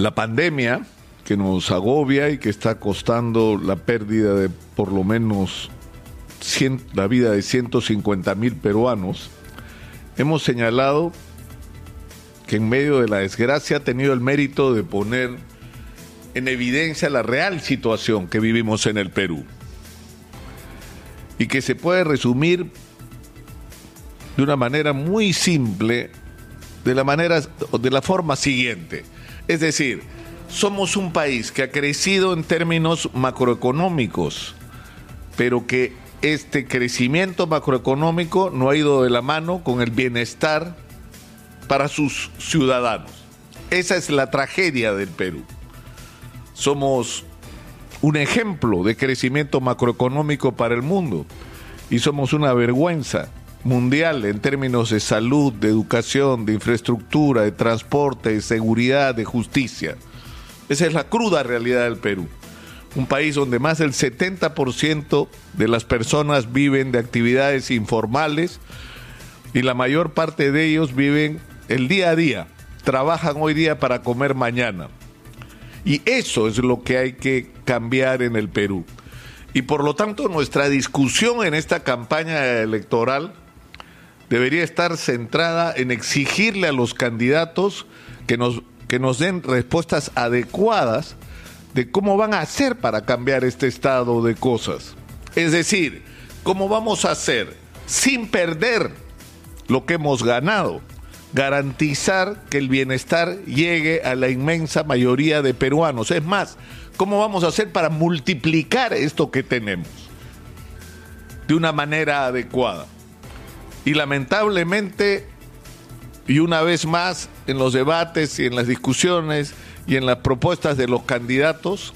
La pandemia que nos agobia y que está costando la pérdida de por lo menos la vida de 150 mil peruanos, hemos señalado que en medio de la desgracia ha tenido el mérito de poner en evidencia la real situación que vivimos en el Perú y que se puede resumir de una manera muy simple, de la manera de la forma siguiente. Es decir, somos un país que ha crecido en términos macroeconómicos, pero que este crecimiento macroeconómico no ha ido de la mano con el bienestar para sus ciudadanos. Esa es la tragedia del Perú. Somos un ejemplo de crecimiento macroeconómico para el mundo y somos una vergüenza mundial en términos de salud, de educación, de infraestructura, de transporte, de seguridad, de justicia. Esa es la cruda realidad del Perú. Un país donde más del 70% de las personas viven de actividades informales y la mayor parte de ellos viven el día a día, trabajan hoy día para comer mañana. Y eso es lo que hay que cambiar en el Perú. Y por lo tanto nuestra discusión en esta campaña electoral debería estar centrada en exigirle a los candidatos que nos, que nos den respuestas adecuadas de cómo van a hacer para cambiar este estado de cosas. Es decir, cómo vamos a hacer sin perder lo que hemos ganado, garantizar que el bienestar llegue a la inmensa mayoría de peruanos. Es más, ¿cómo vamos a hacer para multiplicar esto que tenemos de una manera adecuada? Y lamentablemente, y una vez más, en los debates y en las discusiones y en las propuestas de los candidatos,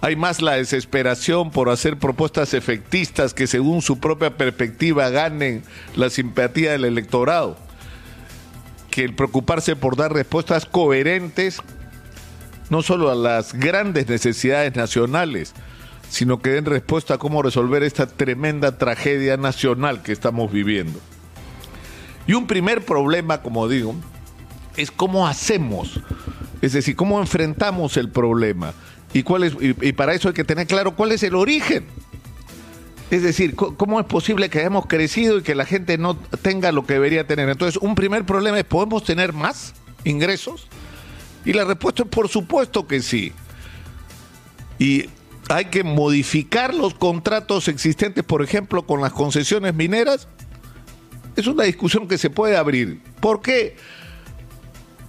hay más la desesperación por hacer propuestas efectistas que según su propia perspectiva ganen la simpatía del electorado, que el preocuparse por dar respuestas coherentes no solo a las grandes necesidades nacionales, sino que den respuesta a cómo resolver esta tremenda tragedia nacional que estamos viviendo. Y un primer problema, como digo, es cómo hacemos, es decir, cómo enfrentamos el problema. Y, cuál es, y, para eso hay que tener claro cuál es el origen. Es decir, ¿cómo es posible que hayamos crecido y que la gente no tenga lo que debería tener? Entonces, un primer problema es, ¿podemos tener más ingresos? Y la respuesta es por supuesto que sí. Y hay que modificar los contratos existentes, por ejemplo, con las concesiones mineras, es una discusión que se puede abrir. ¿Por qué?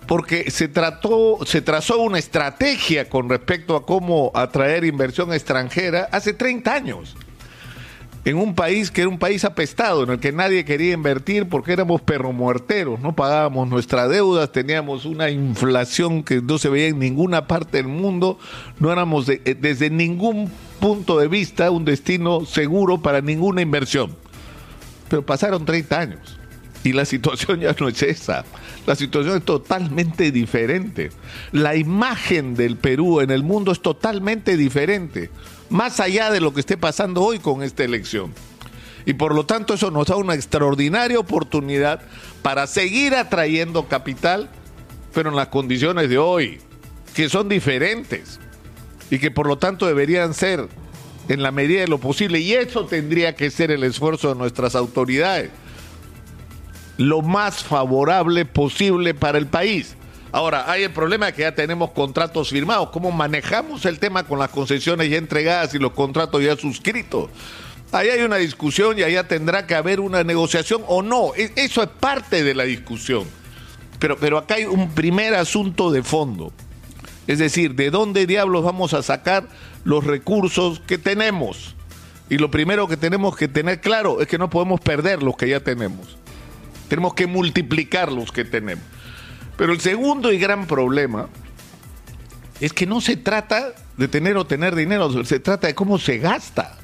Porque se trató, se trazó una estrategia con respecto a cómo atraer inversión extranjera hace 30 años en un país que era un país apestado, en el que nadie quería invertir porque éramos perromuerteros, no pagábamos nuestras deudas, teníamos una inflación que no se veía en ninguna parte del mundo, no éramos eh, desde ningún punto de vista un destino seguro para ninguna inversión. Pero pasaron 30 años y la situación ya no es esa. La situación es totalmente diferente. La imagen del Perú en el mundo es totalmente diferente más allá de lo que esté pasando hoy con esta elección. Y por lo tanto eso nos da una extraordinaria oportunidad para seguir atrayendo capital, pero en las condiciones de hoy, que son diferentes y que por lo tanto deberían ser en la medida de lo posible, y eso tendría que ser el esfuerzo de nuestras autoridades, lo más favorable posible para el país. Ahora, hay el problema que ya tenemos contratos firmados. ¿Cómo manejamos el tema con las concesiones ya entregadas y los contratos ya suscritos? Ahí hay una discusión y allá tendrá que haber una negociación o no. E, eso es parte de la discusión. Pero, pero acá hay un primer asunto de fondo. Es decir, ¿de dónde diablos vamos a sacar los recursos que tenemos? Y lo primero que tenemos que tener claro es que no podemos perder los que ya tenemos. Tenemos que multiplicar los que tenemos. Pero el segundo y gran problema es que no se trata de tener o tener dinero, se trata de cómo se gasta.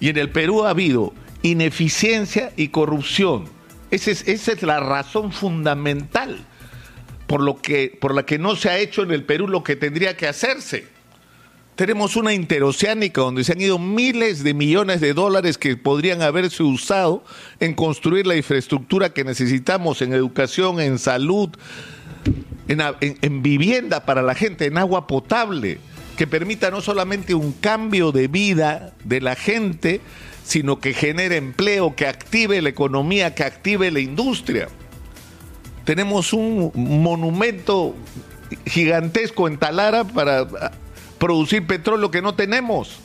Y en el Perú ha habido ineficiencia y corrupción. Esa es, la razón fundamental por, lo que, por la que no se ha hecho en el Perú lo que tendría que hacerse. Tenemos una interoceánica donde se han ido miles de millones de dólares que podrían haberse usado en construir la infraestructura que necesitamos en educación, en salud, en, vivienda para la gente, en agua potable, que permita no solamente un cambio de vida de la gente, sino que genere empleo, que active la economía, que active la industria. Tenemos un monumento gigantesco en Talara para producir petróleo que no tenemos.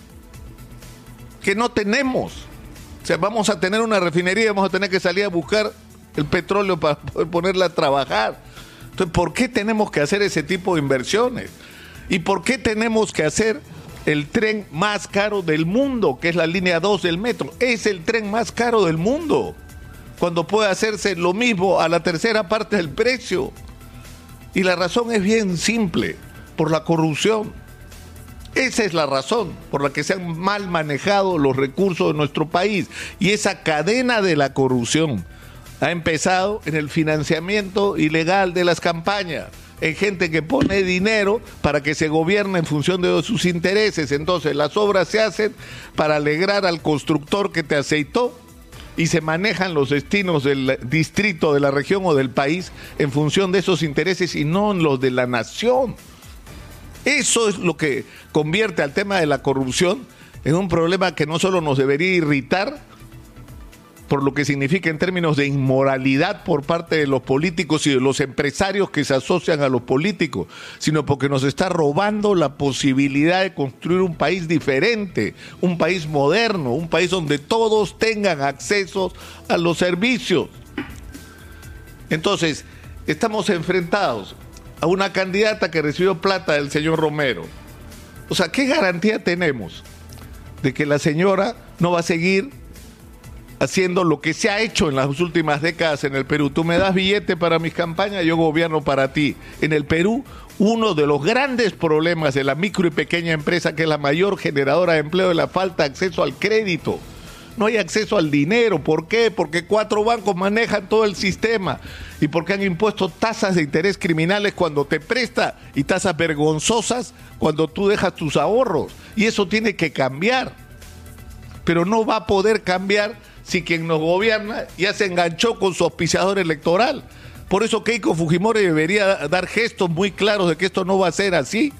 Que no tenemos. O sea, vamos a tener una refinería, vamos a tener que salir a buscar el petróleo para poder ponerla a trabajar. Entonces, ¿por qué tenemos que hacer ese tipo de inversiones? ¿Y por qué tenemos que hacer el tren más caro del mundo, que es la línea 2 del metro? Es el tren más caro del mundo, cuando puede hacerse lo mismo a la tercera parte del precio. Y la razón es bien simple, por la corrupción. Esa es la razón por la que se han mal manejado los recursos de nuestro país. Y esa cadena de la corrupción ha empezado en el financiamiento ilegal de las campañas, en gente que pone dinero para que se gobierne en función de sus intereses. Entonces las obras se hacen para alegrar al constructor que te aceitó y se manejan los destinos del distrito, de la región o del país en función de esos intereses y no los de la nación. Eso es lo que convierte al tema de la corrupción en un problema que no solo nos debería irritar, por lo que significa en términos de inmoralidad por parte de los políticos y de los empresarios que se asocian a los políticos, sino porque nos está robando la posibilidad de construir un país diferente, un país moderno, un país donde todos tengan acceso a los servicios. Entonces, estamos enfrentados a una candidata que recibió plata del señor Romero. O sea, ¿qué garantía tenemos de que la señora no va a seguir haciendo lo que se ha hecho en las últimas décadas en el Perú. Tú me das billete para mis campañas, yo gobierno para ti. En el Perú, uno de los grandes problemas de la micro y pequeña empresa, que es la mayor generadora de empleo, es la falta de acceso al crédito. No hay acceso al dinero. ¿Por qué? Porque cuatro bancos manejan todo el sistema y porque han impuesto tasas de interés criminales cuando te presta y tasas vergonzosas cuando tú dejas tus ahorros. Y eso tiene que cambiar. Pero no va a poder cambiar si quien nos gobierna ya se enganchó con su auspiciador electoral. Por eso Keiko Fujimori debería dar gestos muy claros de que esto no va a ser así.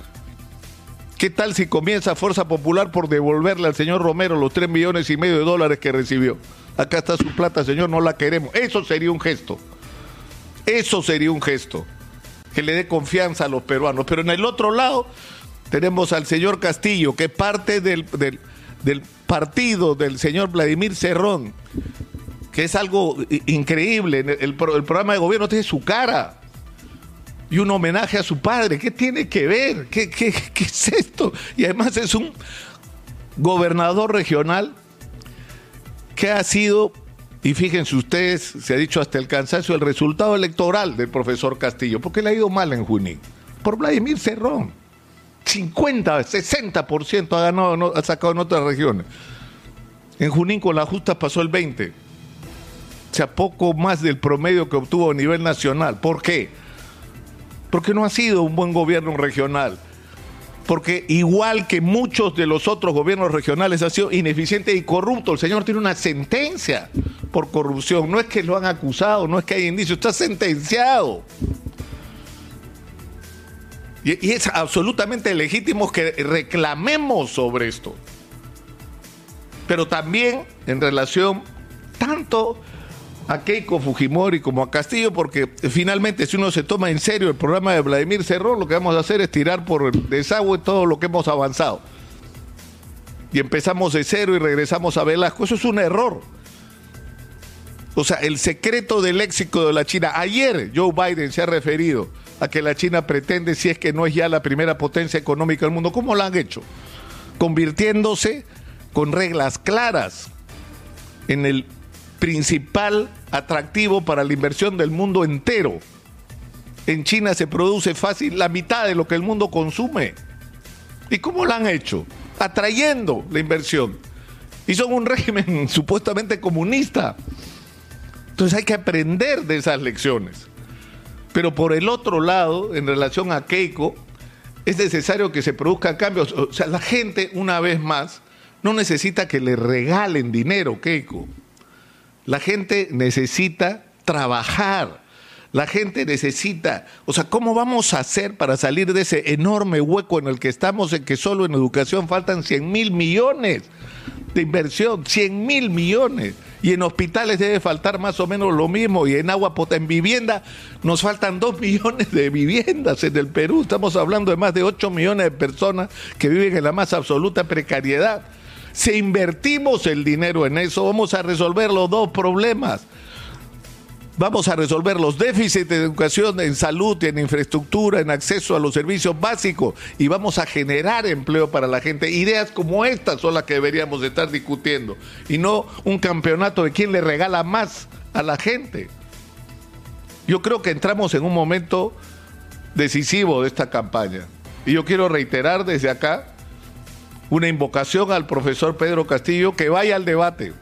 ¿Qué tal si comienza Fuerza Popular por devolverle al señor Romero los 3 millones y medio de dólares que recibió? Acá está su plata, señor, no la queremos. Eso sería un gesto. Eso sería un gesto. Que le dé confianza a los peruanos. Pero en el otro lado tenemos al señor Castillo, que parte del, del, del partido del señor Vladimir Cerrón, que es algo increíble. El, programa de gobierno tiene su cara y un homenaje a su padre. ¿Qué tiene que ver? ¿Qué, qué, qué es esto? Y además es un gobernador regional que ha sido, y fíjense ustedes, se ha dicho hasta el cansancio, el resultado electoral del profesor Castillo, porque le ha ido mal en Junín, por Vladimir Cerrón. 50, 60% ha ganado, ha sacado en otras regiones. En Junín con la justa pasó el 20. O sea, poco más del promedio que obtuvo a nivel nacional. ¿Por qué? Porque no ha sido un buen gobierno regional. Porque igual que muchos de los otros gobiernos regionales ha sido ineficiente y corrupto. El señor tiene una sentencia por corrupción. No es que lo han acusado, no es que hay indicios, está sentenciado. Y, es absolutamente legítimo que reclamemos sobre esto. Pero también en relación tanto a Keiko Fujimori como a Castillo, porque finalmente si uno se toma en serio el programa de Vladimir Cerrón, lo que vamos a hacer es tirar por el desagüe todo lo que hemos avanzado. Y empezamos de cero y regresamos a Velasco. Eso es un error. O sea, el secreto del éxito de la China. Ayer Joe Biden se ha referido a que la China pretende, si es que no es ya la primera potencia económica del mundo. ¿Cómo lo han hecho? Convirtiéndose con reglas claras en el principal atractivo para la inversión del mundo entero. En China se produce fácil la mitad de lo que el mundo consume. ¿Y cómo lo han hecho? Atrayendo la inversión. Y son un régimen supuestamente comunista. Entonces hay que aprender de esas lecciones. Pero por el otro lado, en relación a Keiko, es necesario que se produzcan cambios. O sea, la gente, una vez más, no necesita que le regalen dinero, Keiko. La gente necesita trabajar. La gente necesita, o sea, ¿cómo vamos a hacer para salir de ese enorme hueco en el que estamos, en que solo en educación faltan 100 mil millones de inversión, 100 mil millones? Y en hospitales debe faltar más o menos lo mismo, y en agua en vivienda nos faltan 2 millones de viviendas en el Perú. Estamos hablando de más de 8 millones de personas que viven en la más absoluta precariedad. Si invertimos el dinero en eso, vamos a resolver los dos problemas Vamos a resolver los déficits de educación en salud, en infraestructura, en acceso a los servicios básicos y vamos a generar empleo para la gente. Ideas como estas son las que deberíamos estar discutiendo y no un campeonato de quién le regala más a la gente. Yo creo que entramos en un momento decisivo de esta campaña y yo quiero reiterar desde acá una invocación al profesor Pedro Castillo que vaya al debate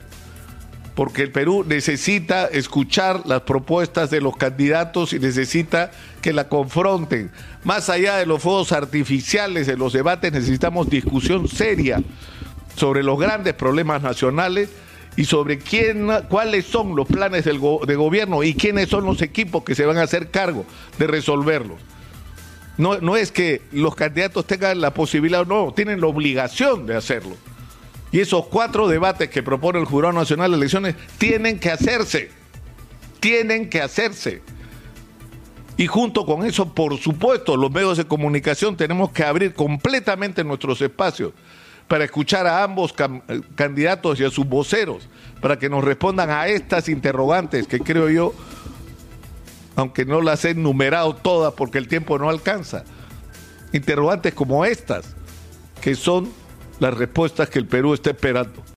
porque el Perú necesita escuchar las propuestas de los candidatos y necesita que la confronten. Más allá de los fuegos artificiales de los debates, necesitamos discusión seria sobre los grandes problemas nacionales y sobre quién, cuáles son los planes del de gobierno y quiénes son los equipos que se van a hacer cargo de resolverlos. No, no es que los candidatos tengan la posibilidad o no, tienen la obligación de hacerlo. Y esos cuatro debates que propone el Jurado Nacional de Elecciones tienen que hacerse. Tienen que hacerse. Y junto con eso, por supuesto, los medios de comunicación tenemos que abrir completamente nuestros espacios para escuchar a ambos candidatos y a sus voceros, para que nos respondan a estas interrogantes que creo yo, aunque no las he enumerado todas porque el tiempo no alcanza, interrogantes como estas, que son las respuestas que el Perú está esperando.